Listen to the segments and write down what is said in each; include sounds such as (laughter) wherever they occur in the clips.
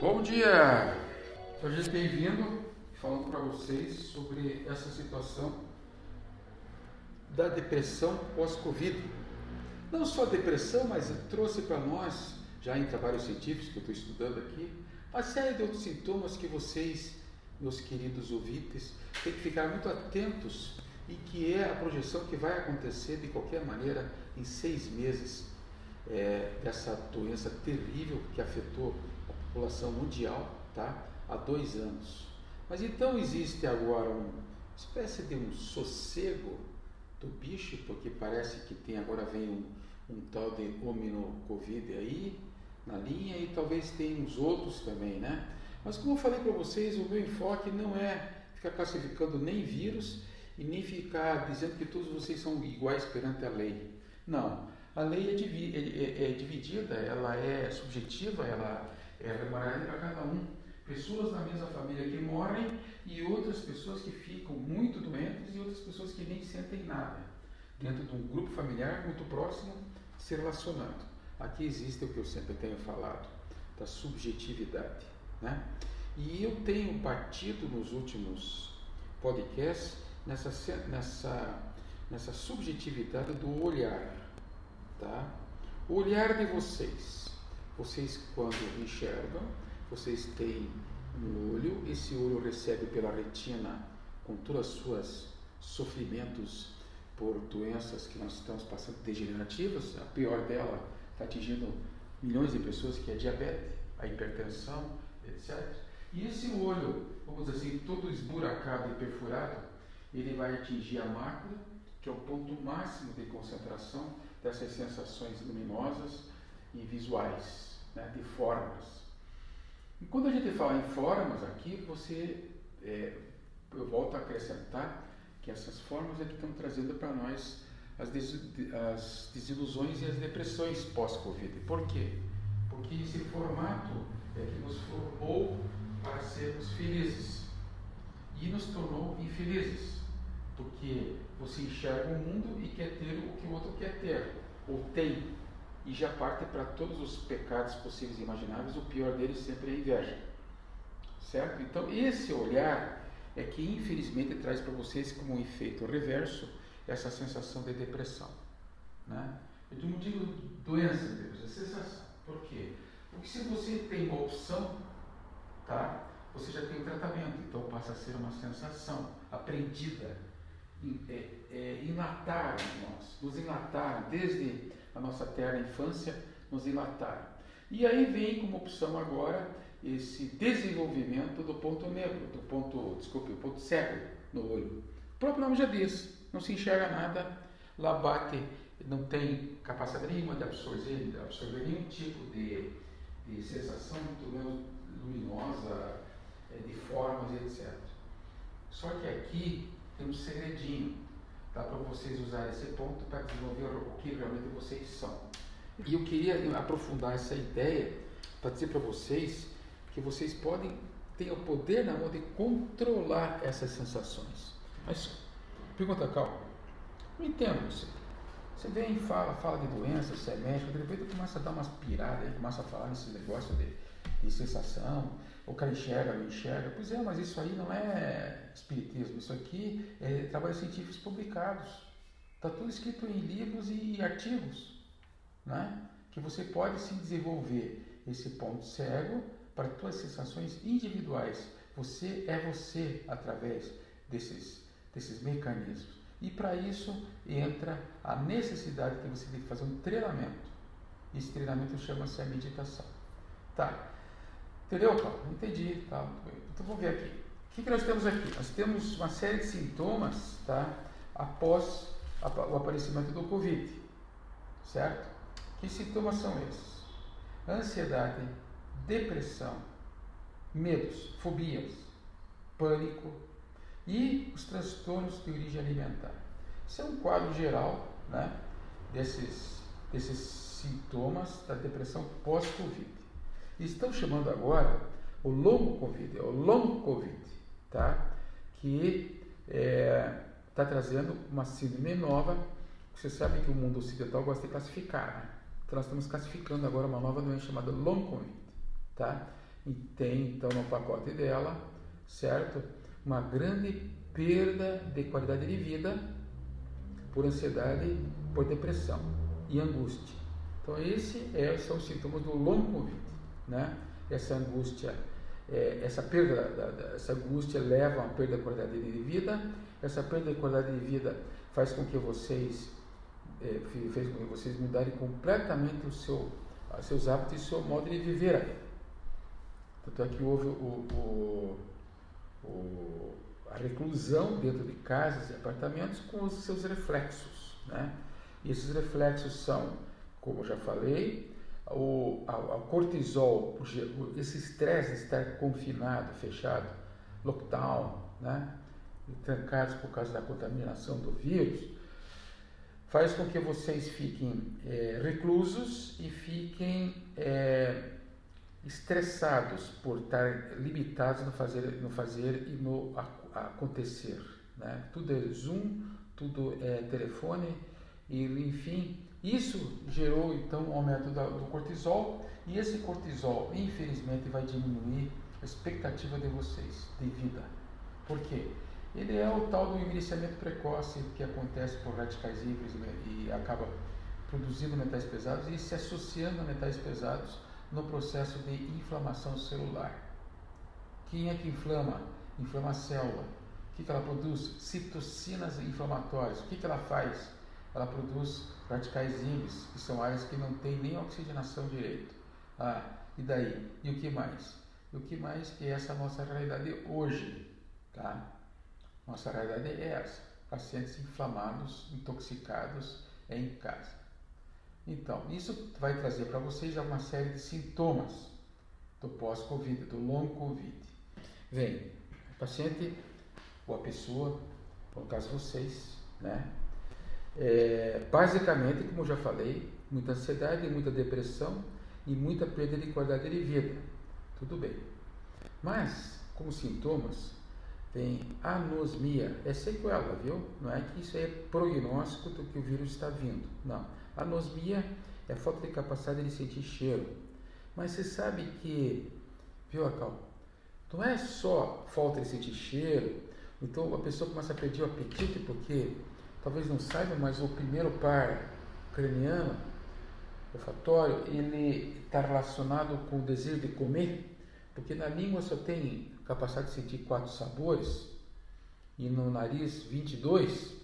Bom dia! Hoje bem-vindo falando para vocês sobre essa situação da depressão pós-Covid. Não só depressão, mas trouxe para nós, já em trabalhos científicos que eu estou estudando aqui, uma série de outros sintomas que vocês, meus queridos ouvintes, têm que ficar muito atentos e que é a projeção que vai acontecer de qualquer maneira em seis meses é, dessa doença terrível que afetou população mundial tá? há dois anos. Mas então existe agora uma espécie de um sossego do bicho, porque parece que tem agora vem um, um tal de homino covid aí na linha e talvez tenha uns outros também, né? Mas como eu falei para vocês, o meu enfoque não é ficar classificando nem vírus e nem ficar dizendo que todos vocês são iguais perante a lei. Não, a lei é, é, é, é dividida, ela é subjetiva, ela é remunerada para cada um. Pessoas da mesma família que morrem e outras pessoas que ficam muito doentes e outras pessoas que nem sentem nada. Dentro de um grupo familiar muito próximo, se relacionando. Aqui existe o que eu sempre tenho falado, da subjetividade. Né? E eu tenho partido nos últimos podcasts nessa, nessa, nessa subjetividade do olhar. Tá? O olhar de vocês vocês, quando enxergam, vocês têm um olho, esse olho recebe pela retina, com todas as suas sofrimentos por doenças que nós estamos passando degenerativas, a pior dela está atingindo milhões de pessoas, que é a diabetes, a hipertensão, etc. E esse olho, vamos dizer assim, todo esburacado e perfurado, ele vai atingir a mácula, que é o ponto máximo de concentração dessas sensações luminosas e visuais né, de formas. E quando a gente fala em formas aqui, você, é, eu volto a acrescentar que essas formas é que estão trazendo para nós as, des, as desilusões e as depressões pós-Covid. Por quê? Porque esse formato é que nos formou para sermos felizes e nos tornou infelizes, porque você enxerga o mundo e quer ter o que o outro quer ter, ou tem, e já parte para todos os pecados possíveis e imagináveis, o pior deles sempre é a inveja. Certo? Então, esse olhar é que infelizmente traz para vocês como um efeito reverso essa sensação de depressão. Né? Eu não digo doença, Deus, é sensação. Por quê? Porque se você tem uma opção, tá? você já tem o tratamento, então passa a ser uma sensação aprendida, é, é, enlataram nós, nos enlataram desde a nossa terna infância, nos enlataram. E aí vem como opção agora esse desenvolvimento do ponto negro, do ponto, desculpe, o ponto cego no olho. O próprio nome já diz, não se enxerga nada, lá bate, não tem capacidade nenhuma de absorver, de absorver nenhum tipo de, de sensação, muito menos luminosa, é, de formas, etc. Só que aqui tem um segredinho. Dá para vocês usar esse ponto para desenvolver o que realmente vocês são. E eu queria aprofundar essa ideia para dizer para vocês que vocês podem ter o poder na mão de controlar essas sensações. Mas pergunta calma. Não entendo você. Você vem e fala, fala de doença, você é médico, de repente começa a dar umas piradas, começa a falar nesse negócio de, de sensação, o cara enxerga, não enxerga. Pois é, mas isso aí não é espiritismo, isso aqui é trabalhos científicos publicados. Está tudo escrito em livros e artigos, né? que você pode se desenvolver esse ponto cego para suas sensações individuais. Você é você através desses, desses mecanismos. E para isso entra a necessidade de você ter que fazer um treinamento. Esse treinamento chama-se a meditação. Tá, Entendeu, Paulo? Entendi. Tá, então vamos ver aqui. O que, que nós temos aqui? Nós temos uma série de sintomas tá, após o aparecimento do Covid. Certo? Que sintomas são esses? Ansiedade, depressão, medos, fobias, pânico e os transtornos de origem alimentar. Isso é um quadro geral né, desses, desses sintomas da depressão pós-Covid. Estão chamando agora o longo Covid, é o long Covid, tá? que está é, tá trazendo uma síndrome nova. Você sabe que o mundo ocidental gosta de classificar, né? Então nós estamos classificando agora uma nova doença chamada long Covid, tá? e tem então no pacote dela, certo? Uma grande perda de qualidade de vida por ansiedade, por depressão e angústia. Então esse é, são os sintomas do long covid, né? Essa angústia, é, essa perda, da, da, essa angústia leva a uma perda de qualidade de vida. Essa perda de qualidade de vida faz com que vocês é, fez com que vocês mudarem completamente o seu, os seus hábitos e o seu modo de viver aí. Tanto é que houve o, o, o, a reclusão dentro de casas e apartamentos com os seus reflexos. Né? E esses reflexos são, como eu já falei, o, a, a cortisol, esse estresse de estar confinado, fechado, lockdown, né? trancados por causa da contaminação do vírus, faz com que vocês fiquem é, reclusos e fiquem é, estressados por estar limitados no fazer, no fazer e no acontecer. Né? Tudo é Zoom, tudo é telefone, e enfim, isso gerou então um aumento do cortisol e esse cortisol, infelizmente, vai diminuir a expectativa de vocês de vida. Por quê? Ele é o tal do envelhecimento precoce que acontece por radicais livres né, e acaba produzindo metais pesados e se associando a metais pesados no processo de inflamação celular. Quem é que inflama? Inflama a célula. O que, ela produz? Citocinas inflamatórias. O que ela faz? Ela produz radicais livres, que são áreas que não têm nem oxigenação direito. Ah, e daí? E o que mais? E o que mais que essa é a nossa realidade hoje, tá? Nossa realidade é essa: pacientes inflamados, intoxicados em casa. Então, isso vai trazer para vocês uma série de sintomas do pós-Covid, do long Covid. Vem, o paciente ou a pessoa, no caso vocês, né? É, basicamente, como já falei, muita ansiedade, muita depressão e muita perda de qualidade de vida. Tudo bem. Mas, como sintomas, tem anosmia, é sequela, viu? Não é que isso é prognóstico do que o vírus está vindo. Não. Anosmia é falta de capacidade de sentir cheiro. Mas você sabe que, viu, Acal? Não é só falta de sentir cheiro, então a pessoa começa a perder o apetite porque, talvez não saiba, mas o primeiro par craniano, olfatório, ele está relacionado com o desejo de comer, porque na língua só tem capacidade de sentir quatro sabores e no nariz 22.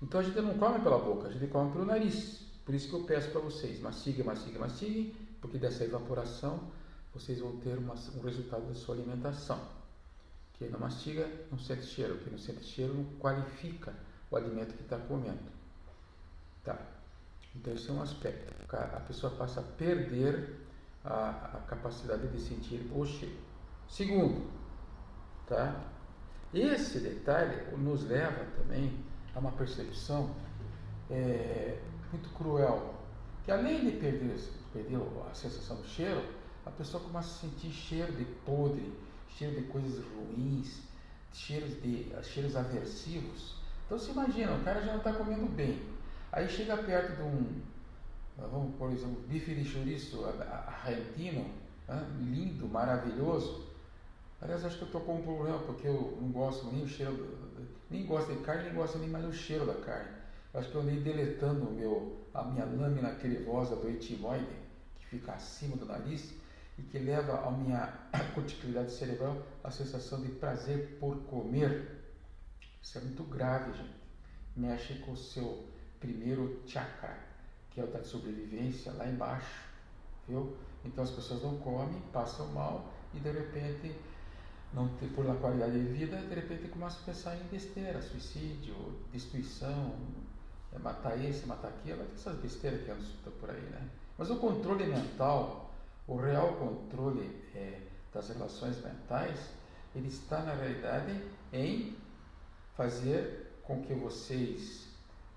Então a gente não come pela boca, a gente come pelo nariz. Por isso que eu peço para vocês, mastiga, mastiga, mastigue, porque dessa evaporação vocês vão ter uma, um resultado da sua alimentação. Quem não mastiga não sente cheiro, quem não sente cheiro não qualifica o alimento que está comendo. Tá? Então esse é um aspecto. A pessoa passa a perder a, a capacidade de sentir o cheiro. Segundo, Tá? Esse detalhe nos leva também a uma percepção é, muito cruel, que além de perder, perder a sensação do cheiro, a pessoa começa a sentir cheiro de podre, cheiro de coisas ruins, cheiros, de, cheiros aversivos. Então se imagina, o cara já não está comendo bem. Aí chega perto de um, vamos por exemplo, bife de chouriço argentino, lindo, maravilhoso, Aliás, acho que eu estou com um problema, porque eu não gosto nem o cheiro, nem gosto de carne, nem gosto nem mais do cheiro da carne. Acho que eu andei deletando meu, a minha lâmina crevosa do etimoide, que fica acima do nariz, e que leva a minha (coughs) corticalidade cerebral a sensação de prazer por comer. Isso é muito grave, gente. Mexe com o seu primeiro chakra, que é o da sobrevivência, lá embaixo, viu? Então as pessoas não comem, passam mal e de repente não ter por a qualidade de vida, de repente começa a pensar em besteira, suicídio, destruição, é matar esse, matar aquilo, essas besteiras que andam por aí, né? Mas o controle mental, o real controle é, das relações mentais, ele está na realidade em fazer com que vocês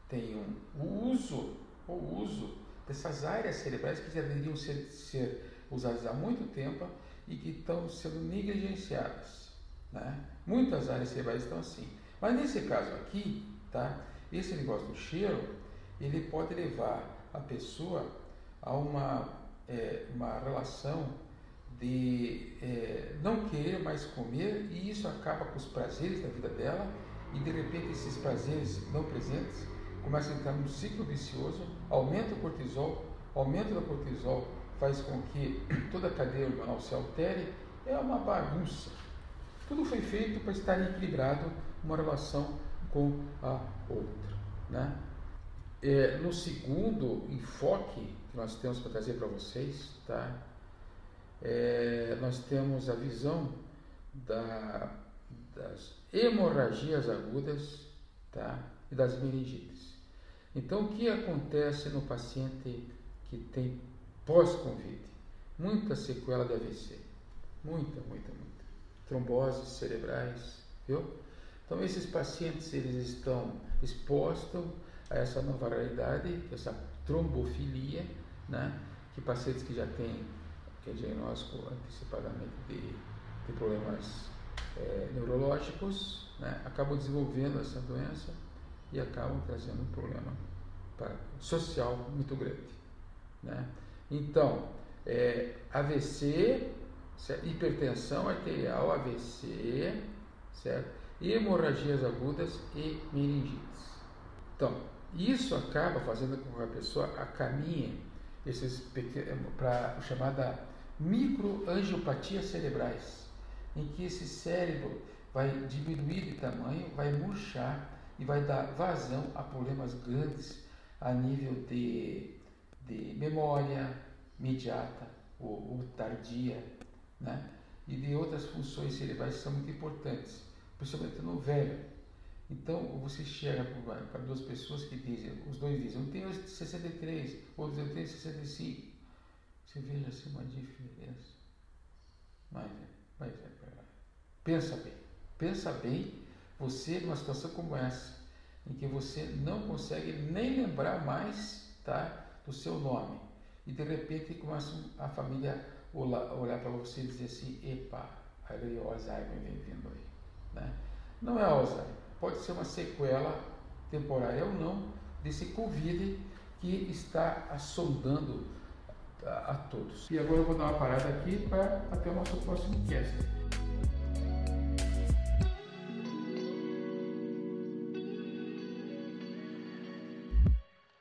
tenham o uso, o uso dessas áreas cerebrais que já deveriam ser, ser usadas há muito tempo e que estão sendo negligenciadas. Né? Muitas áreas cerebrais estão assim. Mas nesse caso aqui, tá? esse negócio do cheiro, ele pode levar a pessoa a uma, é, uma relação de é, não querer mais comer e isso acaba com os prazeres da vida dela e de repente esses prazeres não presentes começam a entrar num ciclo vicioso, aumenta o cortisol, aumento do cortisol faz com que (clears throat) toda a cadeia hormonal se altere, é uma bagunça. Tudo foi feito para estar equilibrado uma relação com a outra. Né? É, no segundo enfoque que nós temos para trazer para vocês, tá? É, nós temos a visão da, das hemorragias agudas tá? e das meningites. Então, o que acontece no paciente que tem pós-Covid? Muita sequela de AVC. Muita, muita, muita. Tromboses cerebrais, viu? Então, esses pacientes, eles estão expostos a essa nova realidade, essa trombofilia, né? que pacientes que já têm que é diagnóstico antecipadamente de, de problemas é, neurológicos, né? acabam desenvolvendo essa doença e acabam trazendo um problema para, social muito grande. Né? Então, é, AVC, certo? hipertensão arterial, AVC, certo? hemorragias agudas e meningites. Então, isso acaba fazendo com que a pessoa caminhe para a chamada microangiopatias cerebrais, em que esse cérebro vai diminuir de tamanho, vai murchar e vai dar vazão a problemas grandes a nível de, de memória imediata ou, ou tardia, né? e de outras funções cerebrais que são muito importantes, principalmente no velho. Então você chega para duas pessoas que dizem, os dois dizem, eu tenho 63, outros eu tenho 65. Você veja assim uma diferença. Mas, mas pensa bem, pensa bem, você numa situação como essa, em que você não consegue nem lembrar mais tá, do seu nome. E de repente começa a família olhar, para você e dizer assim, epa, aí o Alzheimer vem vindo aí. Né? Não é Alzheimer, pode ser uma sequela temporária ou não desse Covid que está assondando a, todos. E agora eu vou dar uma parada aqui para até o nosso próximo cast.